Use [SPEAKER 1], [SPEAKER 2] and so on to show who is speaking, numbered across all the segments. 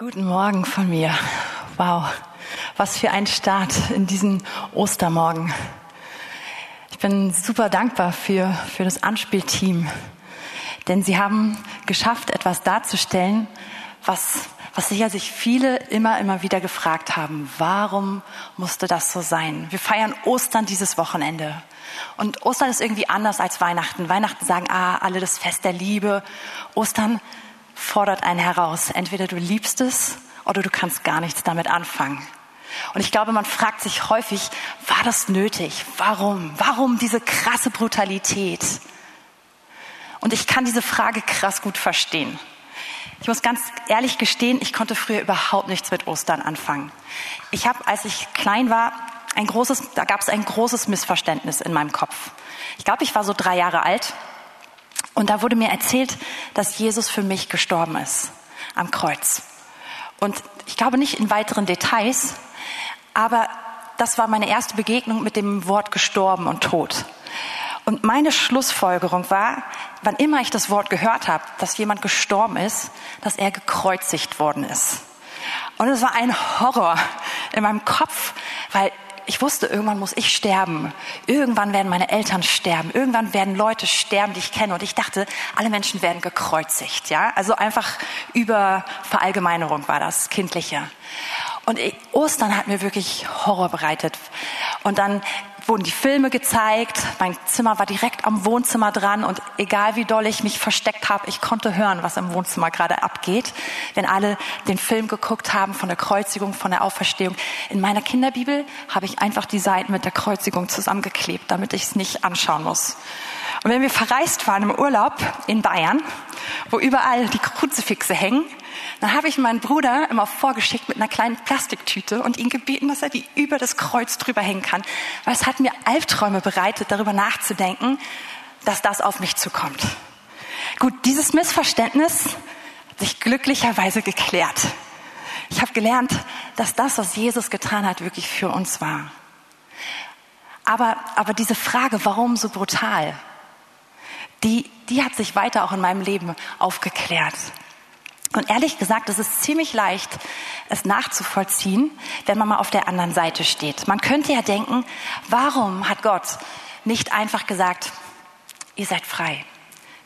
[SPEAKER 1] Guten Morgen von mir. Wow, was für ein Start in diesen Ostermorgen. Ich bin super dankbar für, für das Anspielteam, denn sie haben geschafft, etwas darzustellen, was, was sicher sich viele immer, immer wieder gefragt haben. Warum musste das so sein? Wir feiern Ostern dieses Wochenende. Und Ostern ist irgendwie anders als Weihnachten. Weihnachten sagen, ah, alle das Fest der Liebe. Ostern fordert einen heraus. Entweder du liebst es oder du kannst gar nichts damit anfangen. Und ich glaube, man fragt sich häufig, war das nötig? Warum? Warum diese krasse Brutalität? Und ich kann diese Frage krass gut verstehen. Ich muss ganz ehrlich gestehen, ich konnte früher überhaupt nichts mit Ostern anfangen. Ich habe, als ich klein war, ein großes, da gab es ein großes Missverständnis in meinem Kopf. Ich glaube, ich war so drei Jahre alt und da wurde mir erzählt, dass Jesus für mich gestorben ist am Kreuz. Und ich glaube nicht in weiteren Details, aber das war meine erste Begegnung mit dem Wort gestorben und tot. Und meine Schlussfolgerung war, wann immer ich das Wort gehört habe, dass jemand gestorben ist, dass er gekreuzigt worden ist. Und es war ein Horror in meinem Kopf, weil ich wusste, irgendwann muss ich sterben. Irgendwann werden meine Eltern sterben. Irgendwann werden Leute sterben, die ich kenne. Und ich dachte, alle Menschen werden gekreuzigt. Ja, also einfach über Verallgemeinerung war das Kindliche. Und Ostern hat mir wirklich Horror bereitet. Und dann wurden die Filme gezeigt. Mein Zimmer war direkt am Wohnzimmer dran und egal wie doll ich mich versteckt habe, ich konnte hören, was im Wohnzimmer gerade abgeht. Wenn alle den Film geguckt haben von der Kreuzigung, von der Auferstehung. In meiner Kinderbibel habe ich einfach die Seiten mit der Kreuzigung zusammengeklebt, damit ich es nicht anschauen muss. Und wenn wir verreist waren im Urlaub in Bayern, wo überall die Kruzifixe hängen, dann habe ich meinen Bruder immer vorgeschickt mit einer kleinen Plastiktüte und ihn gebeten, dass er die über das Kreuz drüber hängen kann. Weil es hat mir Albträume bereitet, darüber nachzudenken, dass das auf mich zukommt. Gut, dieses Missverständnis hat sich glücklicherweise geklärt. Ich habe gelernt, dass das, was Jesus getan hat, wirklich für uns war. Aber, aber diese Frage, warum so brutal, die, die hat sich weiter auch in meinem Leben aufgeklärt. Und ehrlich gesagt, es ist ziemlich leicht, es nachzuvollziehen, wenn man mal auf der anderen Seite steht. Man könnte ja denken, warum hat Gott nicht einfach gesagt, ihr seid frei.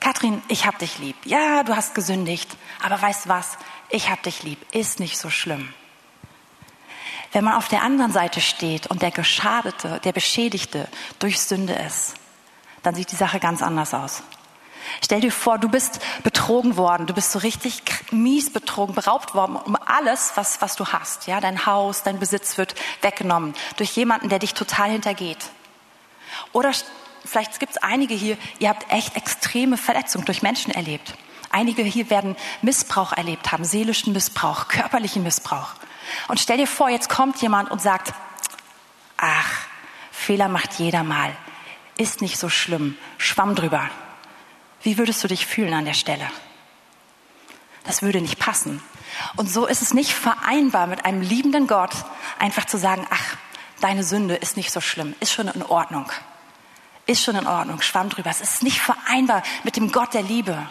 [SPEAKER 1] Kathrin, ich hab dich lieb. Ja, du hast gesündigt, aber weißt was? Ich hab dich lieb. Ist nicht so schlimm. Wenn man auf der anderen Seite steht und der Geschadete, der Beschädigte durch Sünde ist, dann sieht die Sache ganz anders aus. Stell dir vor, du bist betrogen worden, du bist so richtig mies betrogen, beraubt worden um alles, was, was du hast. Ja, dein Haus, dein Besitz wird weggenommen durch jemanden, der dich total hintergeht. Oder vielleicht gibt es einige hier, ihr habt echt extreme Verletzungen durch Menschen erlebt. Einige hier werden Missbrauch erlebt haben, seelischen Missbrauch, körperlichen Missbrauch. Und stell dir vor, jetzt kommt jemand und sagt, ach, Fehler macht jeder mal, ist nicht so schlimm, schwamm drüber. Wie würdest du dich fühlen an der Stelle? Das würde nicht passen. Und so ist es nicht vereinbar mit einem liebenden Gott, einfach zu sagen, ach, deine Sünde ist nicht so schlimm, ist schon in Ordnung. Ist schon in Ordnung, schwamm drüber. Es ist nicht vereinbar mit dem Gott der Liebe,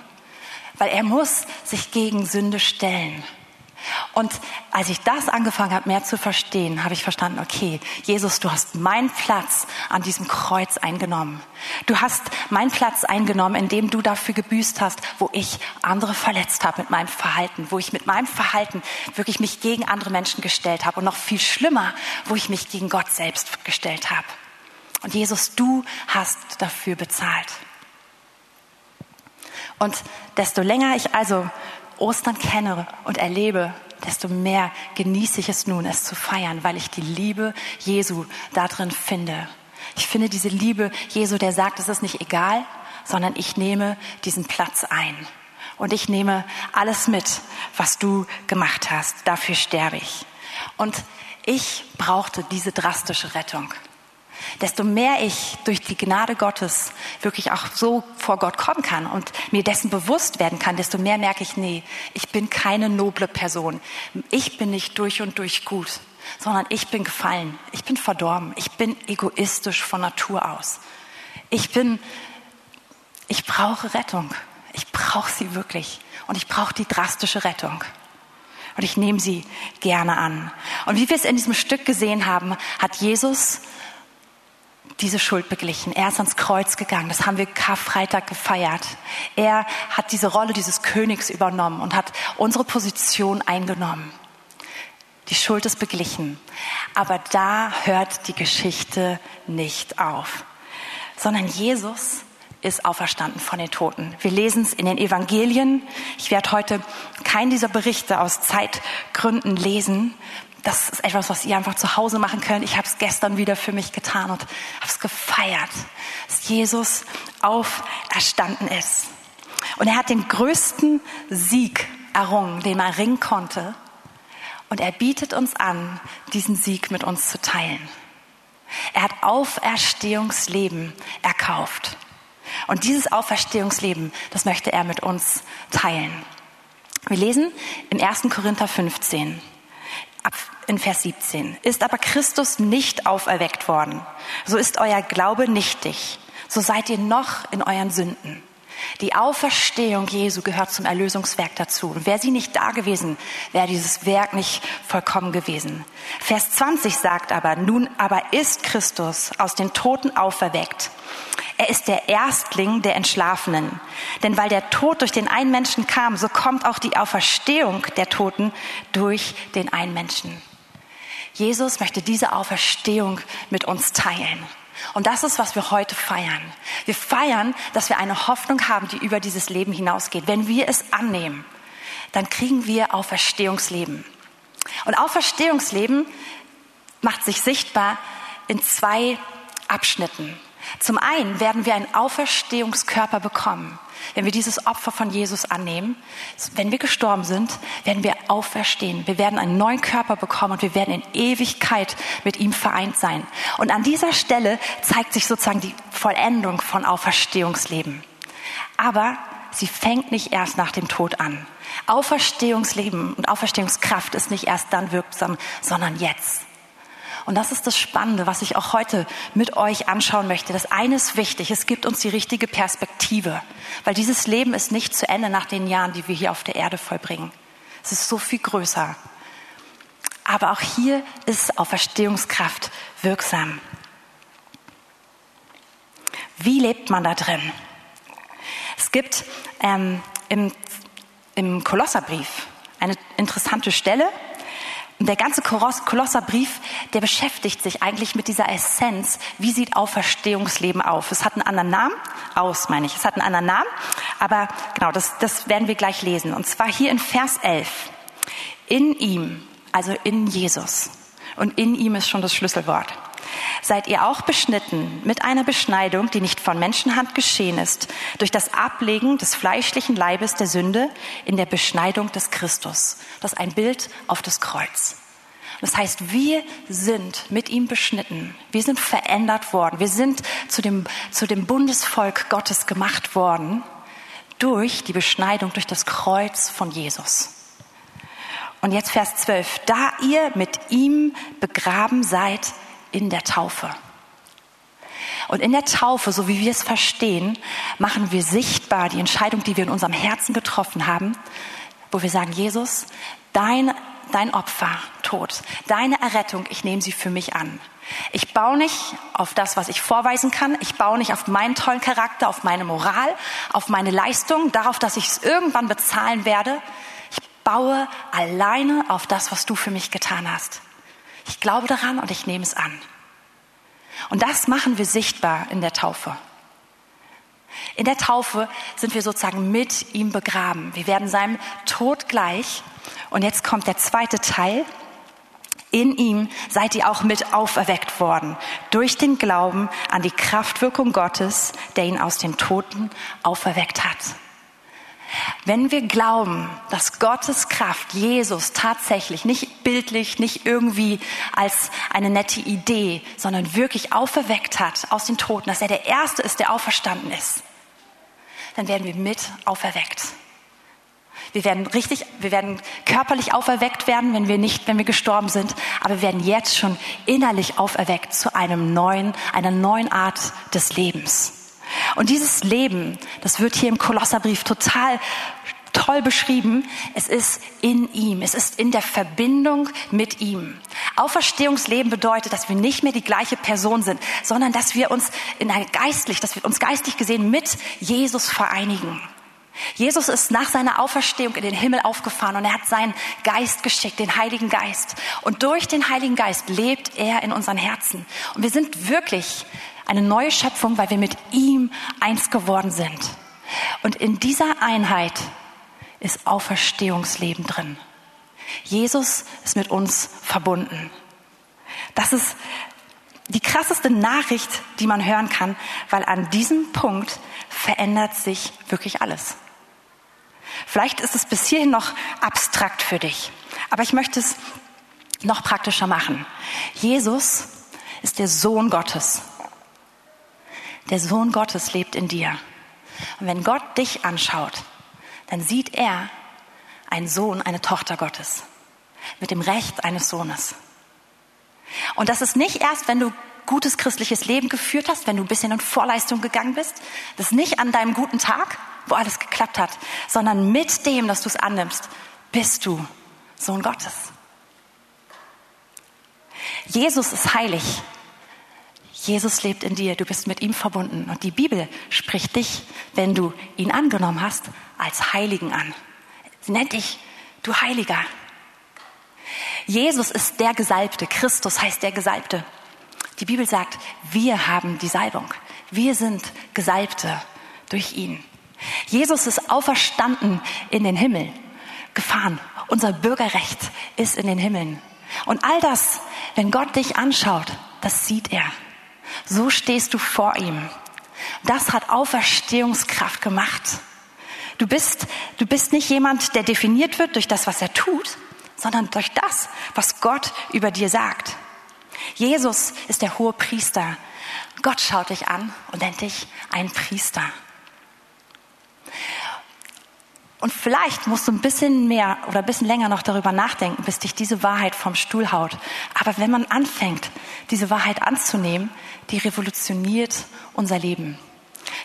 [SPEAKER 1] weil er muss sich gegen Sünde stellen. Und als ich das angefangen habe, mehr zu verstehen, habe ich verstanden, okay, Jesus, du hast meinen Platz an diesem Kreuz eingenommen. Du hast meinen Platz eingenommen, indem du dafür gebüßt hast, wo ich andere verletzt habe mit meinem Verhalten, wo ich mit meinem Verhalten wirklich mich gegen andere Menschen gestellt habe und noch viel schlimmer, wo ich mich gegen Gott selbst gestellt habe. Und Jesus, du hast dafür bezahlt. Und desto länger ich also Ostern kenne und erlebe, desto mehr genieße ich es nun, es zu feiern, weil ich die Liebe Jesu darin finde. Ich finde diese Liebe Jesu, der sagt, es ist nicht egal, sondern ich nehme diesen Platz ein. Und ich nehme alles mit, was du gemacht hast. Dafür sterbe ich. Und ich brauchte diese drastische Rettung desto mehr ich durch die Gnade Gottes wirklich auch so vor Gott kommen kann und mir dessen bewusst werden kann, desto mehr merke ich, nee, ich bin keine noble Person. Ich bin nicht durch und durch gut, sondern ich bin gefallen. Ich bin verdorben. Ich bin egoistisch von Natur aus. Ich bin, ich brauche Rettung. Ich brauche sie wirklich. Und ich brauche die drastische Rettung. Und ich nehme sie gerne an. Und wie wir es in diesem Stück gesehen haben, hat Jesus diese Schuld beglichen. Er ist ans Kreuz gegangen. Das haben wir Karfreitag gefeiert. Er hat diese Rolle dieses Königs übernommen und hat unsere Position eingenommen. Die Schuld ist beglichen. Aber da hört die Geschichte nicht auf, sondern Jesus ist auferstanden von den Toten. Wir lesen es in den Evangelien. Ich werde heute keinen dieser Berichte aus Zeitgründen lesen. Das ist etwas, was ihr einfach zu Hause machen könnt. Ich habe es gestern wieder für mich getan und habe es gefeiert, dass Jesus auferstanden ist. Und er hat den größten Sieg errungen, den man ringen konnte. Und er bietet uns an, diesen Sieg mit uns zu teilen. Er hat Auferstehungsleben erkauft. Und dieses Auferstehungsleben, das möchte er mit uns teilen. Wir lesen im 1. Korinther 15, ab in Vers 17. Ist aber Christus nicht auferweckt worden, so ist euer Glaube nichtig, so seid ihr noch in euren Sünden. Die Auferstehung Jesu gehört zum Erlösungswerk dazu. Und wäre sie nicht da gewesen, wäre dieses Werk nicht vollkommen gewesen. Vers 20 sagt aber, nun aber ist Christus aus den Toten auferweckt. Er ist der Erstling der Entschlafenen. Denn weil der Tod durch den einen Menschen kam, so kommt auch die Auferstehung der Toten durch den einen Menschen. Jesus möchte diese Auferstehung mit uns teilen. Und das ist, was wir heute feiern. Wir feiern, dass wir eine Hoffnung haben, die über dieses Leben hinausgeht. Wenn wir es annehmen, dann kriegen wir Auferstehungsleben. Und Auferstehungsleben macht sich sichtbar in zwei Abschnitten. Zum einen werden wir einen Auferstehungskörper bekommen. Wenn wir dieses Opfer von Jesus annehmen, wenn wir gestorben sind, werden wir auferstehen. Wir werden einen neuen Körper bekommen und wir werden in Ewigkeit mit ihm vereint sein. Und an dieser Stelle zeigt sich sozusagen die Vollendung von Auferstehungsleben. Aber sie fängt nicht erst nach dem Tod an. Auferstehungsleben und Auferstehungskraft ist nicht erst dann wirksam, sondern jetzt. Und das ist das Spannende, was ich auch heute mit euch anschauen möchte. Das eine ist wichtig, es gibt uns die richtige Perspektive, weil dieses Leben ist nicht zu Ende nach den Jahren, die wir hier auf der Erde vollbringen. Es ist so viel größer. Aber auch hier ist Auferstehungskraft wirksam. Wie lebt man da drin? Es gibt ähm, im, im Kolosserbrief eine interessante Stelle, und der ganze Kolosserbrief, der beschäftigt sich eigentlich mit dieser Essenz. Wie sieht Auferstehungsleben auf? Es hat einen anderen Namen, aus meine ich. Es hat einen anderen Namen, aber genau, das, das werden wir gleich lesen. Und zwar hier in Vers 11. In ihm, also in Jesus. Und in ihm ist schon das Schlüsselwort seid ihr auch beschnitten mit einer Beschneidung, die nicht von Menschenhand geschehen ist, durch das Ablegen des fleischlichen Leibes der Sünde in der Beschneidung des Christus. Das ist ein Bild auf das Kreuz. Das heißt, wir sind mit ihm beschnitten. Wir sind verändert worden. Wir sind zu dem, zu dem Bundesvolk Gottes gemacht worden durch die Beschneidung, durch das Kreuz von Jesus. Und jetzt Vers 12. Da ihr mit ihm begraben seid in der Taufe. Und in der Taufe, so wie wir es verstehen, machen wir sichtbar die Entscheidung, die wir in unserem Herzen getroffen haben, wo wir sagen, Jesus, dein, dein Opfer, Tod, deine Errettung, ich nehme sie für mich an. Ich baue nicht auf das, was ich vorweisen kann. Ich baue nicht auf meinen tollen Charakter, auf meine Moral, auf meine Leistung, darauf, dass ich es irgendwann bezahlen werde. Ich baue alleine auf das, was du für mich getan hast. Ich glaube daran und ich nehme es an. Und das machen wir sichtbar in der Taufe. In der Taufe sind wir sozusagen mit ihm begraben. Wir werden seinem Tod gleich. Und jetzt kommt der zweite Teil. In ihm seid ihr auch mit auferweckt worden durch den Glauben an die Kraftwirkung Gottes, der ihn aus den Toten auferweckt hat. Wenn wir glauben, dass Gottes Kraft Jesus tatsächlich nicht bildlich, nicht irgendwie als eine nette Idee, sondern wirklich auferweckt hat aus den Toten, dass er der Erste ist, der auferstanden ist, dann werden wir mit auferweckt. Wir werden richtig, wir werden körperlich auferweckt werden, wenn wir nicht, wenn wir gestorben sind, aber wir werden jetzt schon innerlich auferweckt zu einem neuen, einer neuen Art des Lebens. Und dieses Leben, das wird hier im Kolosserbrief total toll beschrieben. Es ist in ihm. Es ist in der Verbindung mit ihm. Auferstehungsleben bedeutet, dass wir nicht mehr die gleiche Person sind, sondern dass wir uns in ein geistlich, dass wir uns geistlich gesehen mit Jesus vereinigen. Jesus ist nach seiner Auferstehung in den Himmel aufgefahren und er hat seinen Geist geschickt, den Heiligen Geist. Und durch den Heiligen Geist lebt er in unseren Herzen. Und wir sind wirklich eine neue Schöpfung, weil wir mit ihm eins geworden sind. Und in dieser Einheit ist Auferstehungsleben drin. Jesus ist mit uns verbunden. Das ist die krasseste Nachricht, die man hören kann, weil an diesem Punkt verändert sich wirklich alles. Vielleicht ist es bis hierhin noch abstrakt für dich, aber ich möchte es noch praktischer machen. Jesus ist der Sohn Gottes. Der Sohn Gottes lebt in dir. Und wenn Gott dich anschaut, dann sieht er einen Sohn, eine Tochter Gottes mit dem Recht eines Sohnes. Und das ist nicht erst, wenn du gutes christliches Leben geführt hast, wenn du ein bisschen in Vorleistung gegangen bist. Das ist nicht an deinem guten Tag, wo alles geklappt hat, sondern mit dem, dass du es annimmst, bist du Sohn Gottes. Jesus ist heilig. Jesus lebt in dir, du bist mit ihm verbunden. Und die Bibel spricht dich, wenn du ihn angenommen hast, als Heiligen an. Sie nennt dich, du Heiliger. Jesus ist der Gesalbte, Christus heißt der Gesalbte. Die Bibel sagt, wir haben die Salbung. Wir sind Gesalbte durch ihn. Jesus ist auferstanden in den Himmel, gefahren. Unser Bürgerrecht ist in den Himmeln. Und all das, wenn Gott dich anschaut, das sieht er. So stehst du vor ihm. Das hat Auferstehungskraft gemacht. Du bist, du bist nicht jemand, der definiert wird durch das, was er tut, sondern durch das, was Gott über dir sagt. Jesus ist der hohe Priester. Gott schaut dich an und nennt dich ein Priester. Und vielleicht musst du ein bisschen mehr oder ein bisschen länger noch darüber nachdenken, bis dich diese Wahrheit vom Stuhl haut. Aber wenn man anfängt, diese Wahrheit anzunehmen, die revolutioniert unser Leben.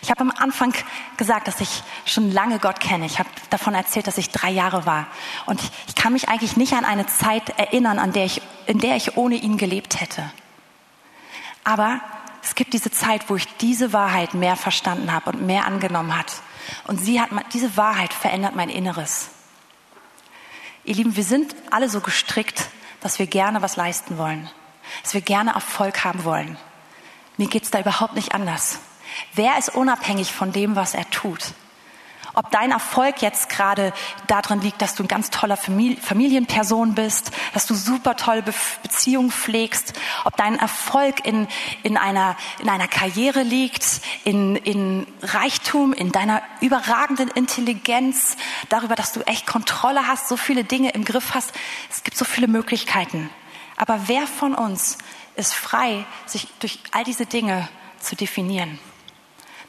[SPEAKER 1] Ich habe am Anfang gesagt, dass ich schon lange Gott kenne. Ich habe davon erzählt, dass ich drei Jahre war. Und ich kann mich eigentlich nicht an eine Zeit erinnern, an der ich, in der ich ohne ihn gelebt hätte. Aber es gibt diese Zeit, wo ich diese Wahrheit mehr verstanden habe und mehr angenommen hat. Und sie hat, diese Wahrheit verändert mein Inneres. Ihr Lieben, wir sind alle so gestrickt, dass wir gerne was leisten wollen, dass wir gerne Erfolg haben wollen. Mir geht's da überhaupt nicht anders. Wer ist unabhängig von dem, was er tut? Ob dein Erfolg jetzt gerade darin liegt, dass du eine ganz toller Familienperson bist, dass du super tolle Beziehungen pflegst, ob dein Erfolg in, in, einer, in einer Karriere liegt, in, in Reichtum, in deiner überragenden Intelligenz, darüber, dass du echt Kontrolle hast, so viele Dinge im Griff hast. Es gibt so viele Möglichkeiten. Aber wer von uns ist frei, sich durch all diese Dinge zu definieren?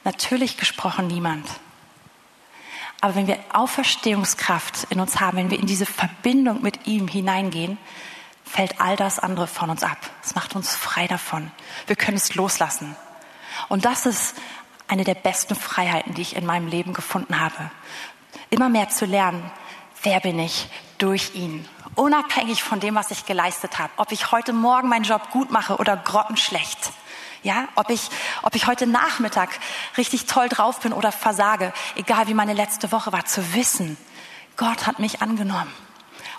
[SPEAKER 1] Natürlich gesprochen niemand. Aber wenn wir Auferstehungskraft in uns haben, wenn wir in diese Verbindung mit ihm hineingehen, fällt all das andere von uns ab. Es macht uns frei davon. Wir können es loslassen. Und das ist eine der besten Freiheiten, die ich in meinem Leben gefunden habe. Immer mehr zu lernen, wer bin ich durch ihn. Unabhängig von dem, was ich geleistet habe. Ob ich heute Morgen meinen Job gut mache oder grottenschlecht. Ja, ob ich, ob ich heute Nachmittag richtig toll drauf bin oder versage, egal wie meine letzte Woche war, zu wissen, Gott hat mich angenommen.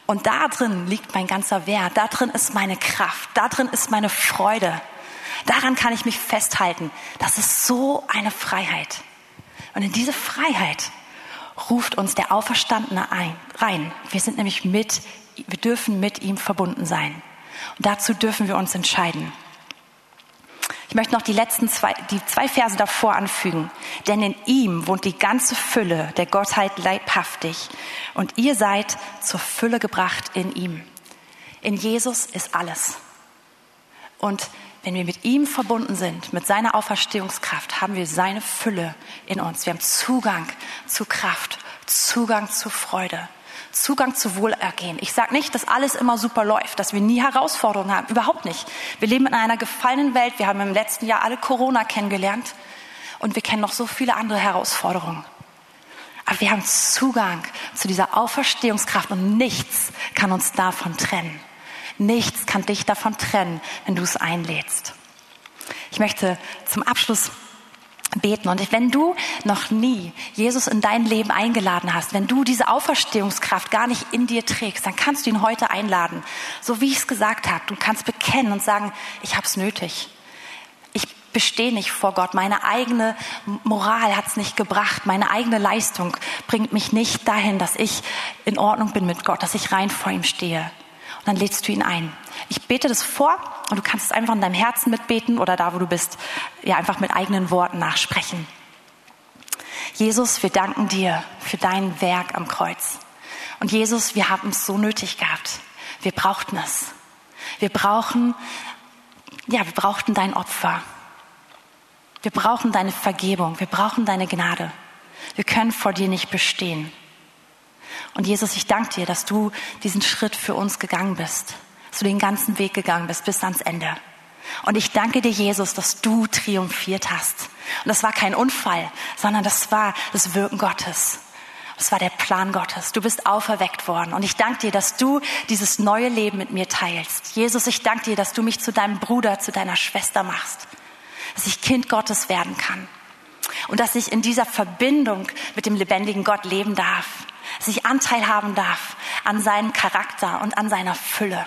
[SPEAKER 1] Und da drin liegt mein ganzer Wert, da drin ist meine Kraft, da drin ist meine Freude. Daran kann ich mich festhalten. Das ist so eine Freiheit. Und in diese Freiheit ruft uns der Auferstandene ein, rein. Wir sind nämlich mit, wir dürfen mit ihm verbunden sein. Und dazu dürfen wir uns entscheiden. Ich möchte noch die letzten zwei, die zwei Verse davor anfügen. Denn in ihm wohnt die ganze Fülle der Gottheit leibhaftig. Und ihr seid zur Fülle gebracht in ihm. In Jesus ist alles. Und wenn wir mit ihm verbunden sind, mit seiner Auferstehungskraft, haben wir seine Fülle in uns. Wir haben Zugang zu Kraft, Zugang zu Freude. Zugang zu Wohlergehen. Ich sage nicht, dass alles immer super läuft, dass wir nie Herausforderungen haben. Überhaupt nicht. Wir leben in einer gefallenen Welt. Wir haben im letzten Jahr alle Corona kennengelernt und wir kennen noch so viele andere Herausforderungen. Aber wir haben Zugang zu dieser Auferstehungskraft und nichts kann uns davon trennen. Nichts kann dich davon trennen, wenn du es einlädst. Ich möchte zum Abschluss beten. Und wenn du noch nie Jesus in dein Leben eingeladen hast, wenn du diese Auferstehungskraft gar nicht in dir trägst, dann kannst du ihn heute einladen. So wie ich es gesagt habe. Du kannst bekennen und sagen, ich habe es nötig. Ich bestehe nicht vor Gott. Meine eigene Moral hat es nicht gebracht. Meine eigene Leistung bringt mich nicht dahin, dass ich in Ordnung bin mit Gott, dass ich rein vor ihm stehe. Und dann lädst du ihn ein. Ich bete das vor und du kannst es einfach in deinem Herzen mitbeten oder da, wo du bist, ja einfach mit eigenen Worten nachsprechen. Jesus, wir danken dir für dein Werk am Kreuz. Und Jesus, wir haben es so nötig gehabt. Wir brauchten es. Wir brauchen, ja, wir brauchten dein Opfer. Wir brauchen deine Vergebung. Wir brauchen deine Gnade. Wir können vor dir nicht bestehen. Und Jesus, ich danke dir, dass du diesen Schritt für uns gegangen bist, dass du den ganzen Weg gegangen bist bis ans Ende. Und ich danke dir, Jesus, dass du triumphiert hast. Und das war kein Unfall, sondern das war das Wirken Gottes. Das war der Plan Gottes. Du bist auferweckt worden. Und ich danke dir, dass du dieses neue Leben mit mir teilst. Jesus, ich danke dir, dass du mich zu deinem Bruder, zu deiner Schwester machst. Dass ich Kind Gottes werden kann. Und dass ich in dieser Verbindung mit dem lebendigen Gott leben darf dass ich Anteil haben darf an seinem Charakter und an seiner Fülle.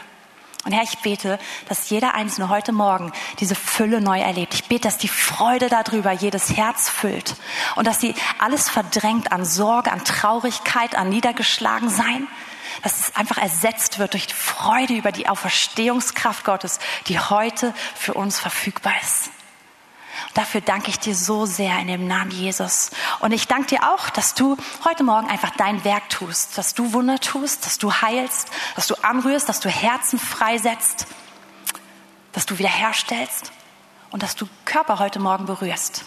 [SPEAKER 1] Und Herr, ich bete, dass jeder Einzelne heute Morgen diese Fülle neu erlebt. Ich bete, dass die Freude darüber jedes Herz füllt und dass sie alles verdrängt an Sorge, an Traurigkeit, an Niedergeschlagensein, dass es einfach ersetzt wird durch die Freude über die Auferstehungskraft Gottes, die heute für uns verfügbar ist. Dafür danke ich dir so sehr in dem Namen Jesus. Und ich danke dir auch, dass du heute Morgen einfach dein Werk tust, dass du Wunder tust, dass du heilst, dass du anrührst, dass du Herzen freisetzt, dass du wiederherstellst und dass du Körper heute Morgen berührst.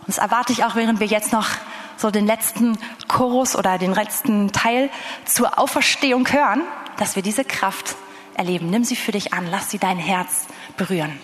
[SPEAKER 1] Und das erwarte ich auch, während wir jetzt noch so den letzten Chorus oder den letzten Teil zur Auferstehung hören, dass wir diese Kraft erleben. Nimm sie für dich an, lass sie dein Herz berühren.